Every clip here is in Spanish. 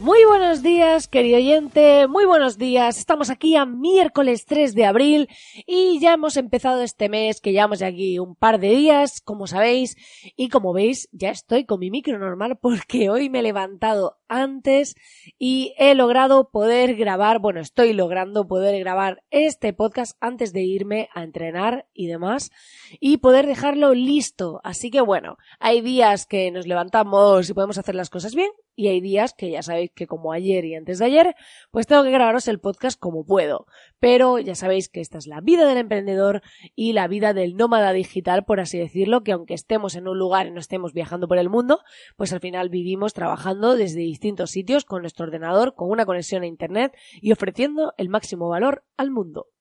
Muy buenos días, querido oyente, muy buenos días. Estamos aquí a miércoles 3 de abril y ya hemos empezado este mes, que llevamos ya aquí un par de días, como sabéis, y como veis, ya estoy con mi micro normal porque hoy me he levantado antes y he logrado poder grabar, bueno, estoy logrando poder grabar este podcast antes de irme a entrenar y demás y poder dejarlo listo. Así que bueno, hay días que nos levantamos y podemos hacer las cosas bien y hay días que ya sabéis que como ayer y antes de ayer, pues tengo que grabaros el podcast como puedo. Pero ya sabéis que esta es la vida del emprendedor y la vida del nómada digital, por así decirlo, que aunque estemos en un lugar y no estemos viajando por el mundo, pues al final vivimos trabajando desde distintos sitios con nuestro ordenador, con una conexión a Internet y ofreciendo el máximo valor al mundo.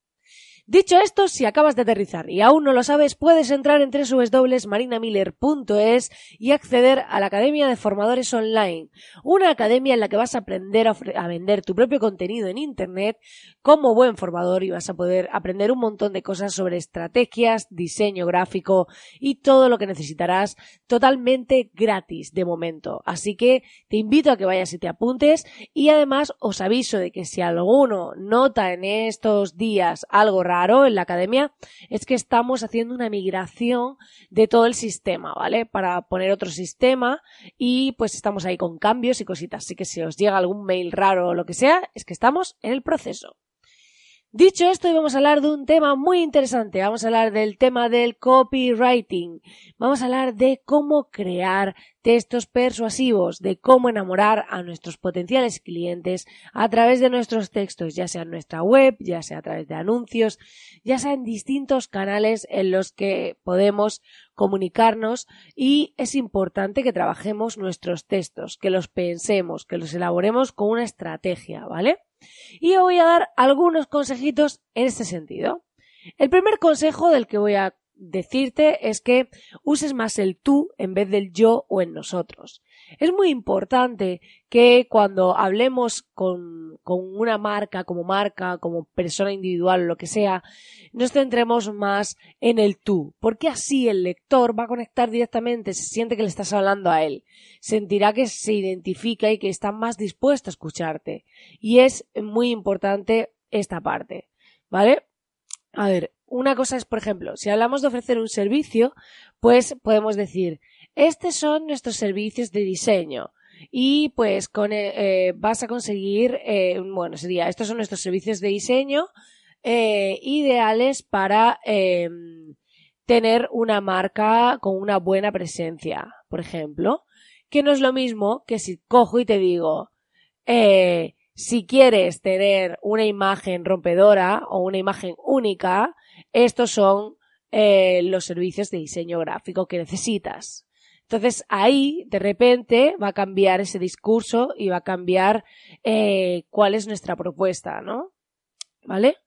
Dicho esto, si acabas de aterrizar y aún no lo sabes, puedes entrar en www.marinamiller.es y acceder a la Academia de Formadores Online, una academia en la que vas a aprender a, vender tu propio contenido en Internet como buen formador y vas a poder aprender un montón de cosas sobre estrategias, diseño gráfico y todo lo que necesitarás totalmente gratis de momento. Así que te invito a que vayas y te apuntes y además os aviso de que si alguno nota en estos días algo raro, en la academia es que estamos haciendo una migración de todo el sistema, ¿vale? Para poner otro sistema y pues estamos ahí con cambios y cositas. Así que si os llega algún mail raro o lo que sea, es que estamos en el proceso. Dicho esto, hoy vamos a hablar de un tema muy interesante. Vamos a hablar del tema del copywriting. Vamos a hablar de cómo crear textos persuasivos, de cómo enamorar a nuestros potenciales clientes a través de nuestros textos, ya sea en nuestra web, ya sea a través de anuncios, ya sea en distintos canales en los que podemos comunicarnos y es importante que trabajemos nuestros textos, que los pensemos, que los elaboremos con una estrategia, ¿vale? Y voy a dar algunos consejitos en este sentido. El primer consejo del que voy a decirte es que uses más el tú en vez del yo o en nosotros. Es muy importante que cuando hablemos con, con, una marca, como marca, como persona individual lo que sea, nos centremos más en el tú, porque así el lector va a conectar directamente, se siente que le estás hablando a él, sentirá que se identifica y que está más dispuesto a escucharte. Y es muy importante esta parte, ¿vale? A ver, una cosa es, por ejemplo, si hablamos de ofrecer un servicio, pues podemos decir, estos son nuestros servicios de diseño. Y pues con eh, eh, vas a conseguir, eh, bueno, sería, estos son nuestros servicios de diseño ideales para em, tener una marca con una buena presencia, por ejemplo. Que no es lo mismo que si cojo y te digo, si quieres tener una imagen rompedora o una imagen única, estos son los servicios de diseño gráfico que necesitas. Entonces ahí, de repente, va a cambiar ese discurso y va a cambiar eh, cuál es nuestra propuesta, ¿no? ¿Vale?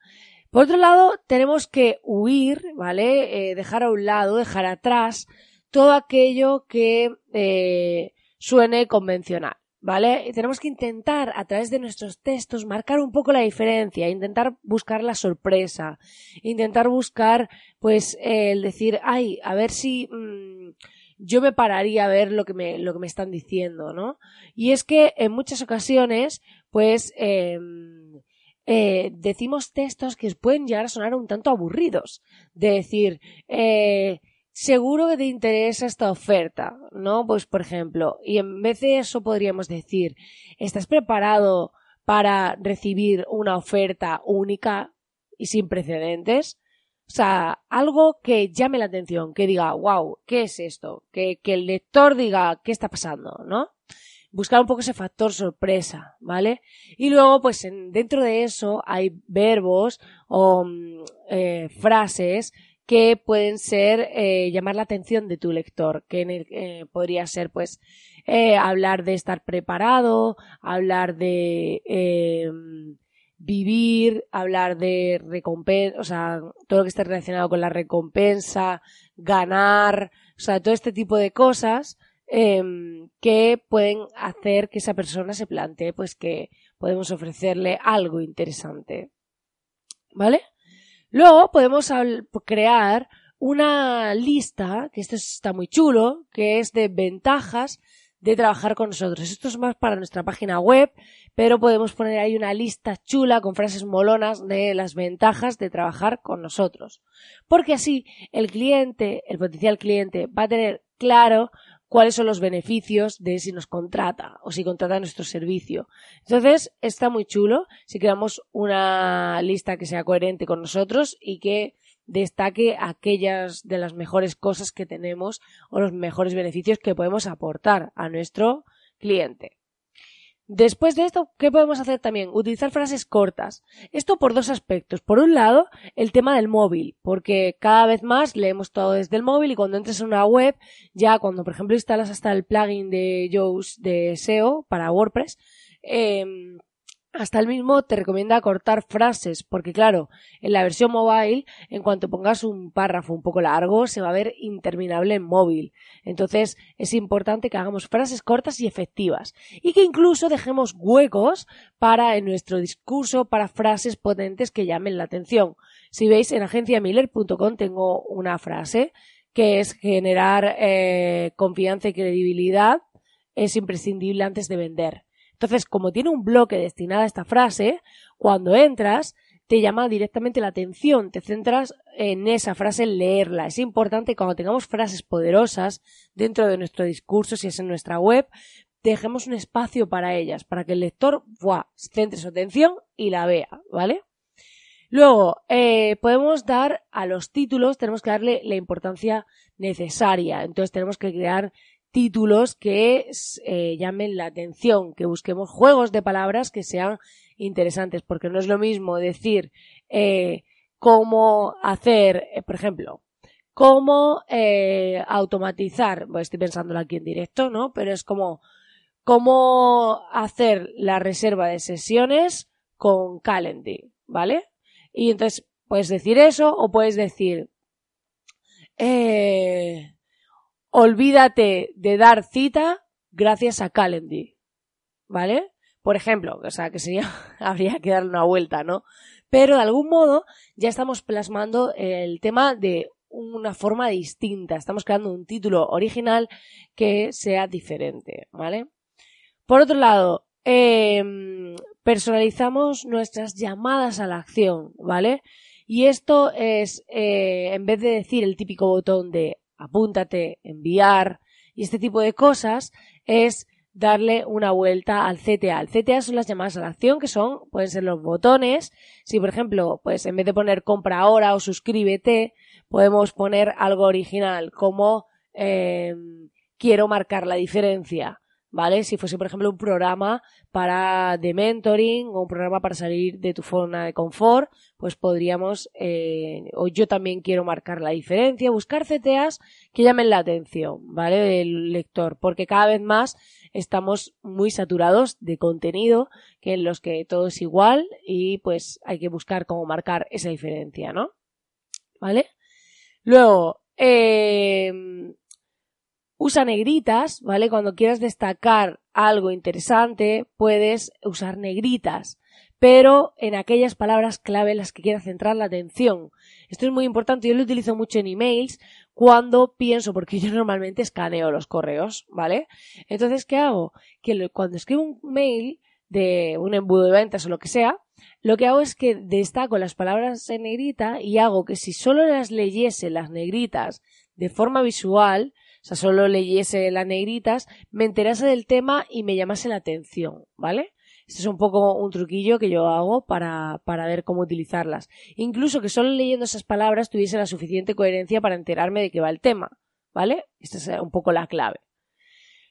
Por otro lado, tenemos que huir, ¿vale? Eh, dejar a un lado, dejar atrás todo aquello que eh, suene convencional. ¿Vale? Y tenemos que intentar, a través de nuestros textos, marcar un poco la diferencia, intentar buscar la sorpresa, intentar buscar, pues, el decir, ay, a ver si mm, yo me pararía a ver lo que me, lo que me están diciendo, ¿no? Y es que en muchas ocasiones, pues, em, eh, decimos textos que pueden llegar a sonar un tanto aburridos. De decir, eh, seguro que te interesa esta oferta, ¿no? Pues, por ejemplo, y en vez de eso podríamos decir, ¿estás preparado para recibir una oferta única y sin precedentes? O sea, algo que llame la atención, que diga, wow, ¿qué es esto? Que, que el lector diga, ¿qué está pasando? ¿No? Buscar un poco ese factor sorpresa, ¿vale? Y luego, pues en, dentro de eso hay verbos o mm, eh, frases que pueden ser eh, llamar la atención de tu lector, que eh, podría ser pues eh, hablar de estar preparado, hablar de vivir, hablar de recompensa, o sea, todo lo que esté relacionado con la recompensa, ganar, o sea, todo este tipo de cosas em, que pueden hacer que esa persona se plantee pues que podemos ofrecerle algo interesante. ¿Vale? Luego podemos crear una lista, que esto está muy chulo, que es de ventajas de trabajar con nosotros. Esto es más para nuestra página web, pero podemos poner ahí una lista chula con frases molonas de las ventajas de trabajar con nosotros. Porque así el cliente, el potencial cliente, va a tener claro cuáles son los beneficios de si nos contrata o si contrata nuestro servicio. Entonces, está muy chulo si creamos una lista que sea coherente con nosotros y que destaque aquellas de las mejores cosas que tenemos o los mejores beneficios que podemos aportar a nuestro cliente. Después de esto, ¿qué podemos hacer también? Utilizar frases cortas. Esto por dos aspectos. Por un lado, el tema del móvil, porque cada vez más leemos todo desde el móvil y cuando entres en una web, ya cuando por ejemplo instalas hasta el plugin de Yoast de SEO para WordPress, eh, hasta el mismo te recomienda cortar frases, porque claro, en la versión mobile, en cuanto pongas un párrafo un poco largo, se va a ver interminable en móvil. Entonces, es importante que hagamos frases cortas y efectivas. Y que incluso dejemos huecos para, en nuestro discurso, para frases potentes que llamen la atención. Si veis, en agenciamiller.com tengo una frase que es generar eh, confianza y credibilidad es imprescindible antes de vender. Entonces, como tiene un bloque destinado a esta frase, cuando entras, te llama directamente la atención, te centras en esa frase, en leerla. Es importante cuando tengamos frases poderosas dentro de nuestro discurso, si es en nuestra web, dejemos un espacio para ellas, para que el lector ¡buah! centre su atención y la vea, ¿vale? Luego, eh, podemos dar a los títulos, tenemos que darle la importancia necesaria. Entonces tenemos que crear títulos que eh, llamen la atención, que busquemos juegos de palabras que sean interesantes, porque no es lo mismo decir eh, cómo hacer, eh, por ejemplo, cómo automatizar, pues estoy pensándolo aquí en directo, ¿no? Pero es como cómo hacer la reserva de sesiones con Calendly, ¿vale? Y entonces puedes decir eso o puedes decir olvídate de dar cita gracias a Calendly. ¿Vale? Por ejemplo, o sea, que sería, habría que darle una vuelta, ¿no? Pero de algún modo ya estamos plasmando el tema de una forma distinta. Estamos creando un título original que sea diferente, ¿vale? Por otro lado, em, personalizamos nuestras llamadas a la acción, ¿vale? Y esto es, eh, en vez de decir el típico botón de apúntate, enviar y este tipo de cosas es darle una vuelta al CTA. El CTA son las llamadas a la acción, que son, pueden ser los botones. Si, por ejemplo, pues en vez de poner compra ahora o suscríbete, podemos poner algo original, como eh, quiero marcar la diferencia. ¿Vale? Si fuese, por ejemplo, un programa para de mentoring o un programa para salir de tu zona de confort, pues podríamos, eh, o yo también quiero marcar la diferencia, buscar CTAs que llamen la atención, ¿vale? Del lector, porque cada vez más estamos muy saturados de contenido que en los que todo es igual y pues hay que buscar cómo marcar esa diferencia, ¿no? ¿Vale? Luego, eh, Usa negritas, ¿vale? Cuando quieras destacar algo interesante, puedes usar negritas, pero en aquellas palabras clave en las que quieras centrar la atención. Esto es muy importante, yo lo utilizo mucho en emails cuando pienso, porque yo normalmente escaneo los correos, ¿vale? Entonces, ¿qué hago? Que cuando escribo un mail de un embudo de ventas o lo que sea, lo que hago es que destaco las palabras en negrita y hago que si solo las leyese las negritas de forma visual, sea, solo leyese las negritas, me enterase del tema y me llamase la atención, ¿vale? Este es un poco un truquillo que yo hago para, para ver cómo utilizarlas. Incluso que solo leyendo esas palabras tuviese la suficiente coherencia para enterarme de qué va el tema, ¿vale? Esta es un poco la clave.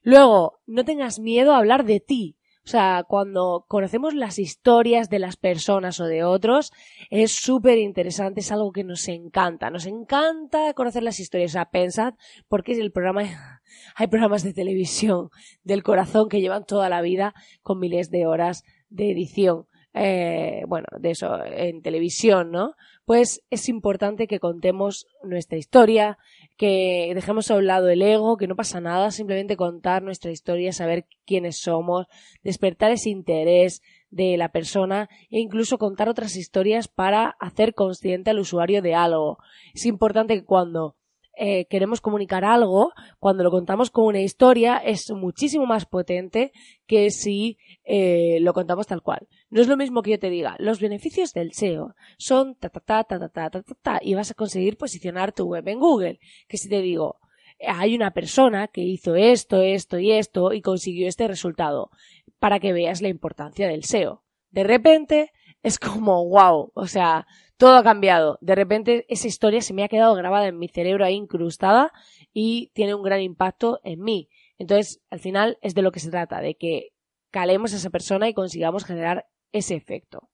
Luego, no tengas miedo a hablar de ti. O sea, cuando conocemos las historias de las personas o de otros, es súper interesante, es algo que nos encanta. Nos encanta conocer las historias. O sea, pensad, porque es el programa, hay programas de televisión del corazón que llevan toda la vida con miles de horas de edición. eh, bueno, de eso, en televisión, ¿no? Pues es importante que contemos nuestra historia, que dejemos a un lado el ego, que no pasa nada, simplemente contar nuestra historia, saber quiénes somos, despertar ese interés de la persona e incluso contar otras historias para hacer consciente al usuario de algo. Es importante que cuando eh, queremos comunicar algo, cuando lo contamos con una historia, es muchísimo más potente que si eh, lo contamos tal cual. No es lo mismo que yo te diga, los beneficios del SEO son ta ta ta ta ta ta ta ta, y vas a conseguir posicionar tu web en Google. Que si te digo, hay una persona que hizo esto, esto y esto y consiguió este resultado, para que veas la importancia del SEO. De repente es como wow, o sea, todo ha cambiado. De repente esa historia se me ha quedado grabada en mi cerebro ahí incrustada y tiene un gran impacto en mí. Entonces, al final es de lo que se trata, de que calemos a esa persona y consigamos generar ese efecto.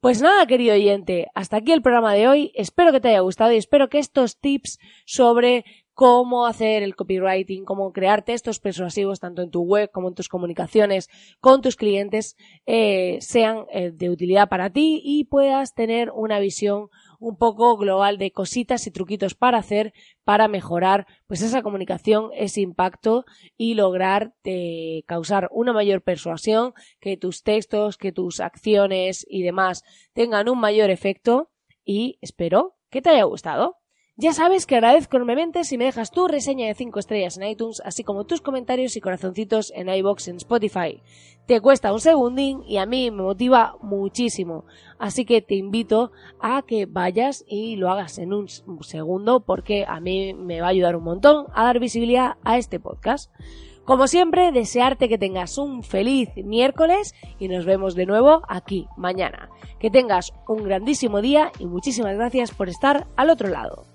Pues nada, querido oyente, hasta aquí el programa de hoy. Espero que te haya gustado y espero que estos tips sobre cómo hacer el copywriting, cómo crear textos persuasivos tanto en tu web como en tus comunicaciones con tus clientes eh, sean eh, de utilidad para ti y puedas tener una visión un poco global de cositas y truquitos para hacer para mejorar pues esa comunicación, ese impacto y lograr eh, causar una mayor persuasión, que tus textos, que tus acciones y demás tengan un mayor efecto y espero que te haya gustado. Ya sabes que agradezco enormemente si me dejas tu reseña de 5 estrellas en iTunes, así como tus comentarios y corazoncitos en iBox en Spotify. Te cuesta un segundín y a mí me motiva muchísimo. Así que te invito a que vayas y lo hagas en un segundo porque a mí me va a ayudar un montón a dar visibilidad a este podcast. Como siempre, desearte que tengas un feliz miércoles y nos vemos de nuevo aquí mañana. Que tengas un grandísimo día y muchísimas gracias por estar al otro lado.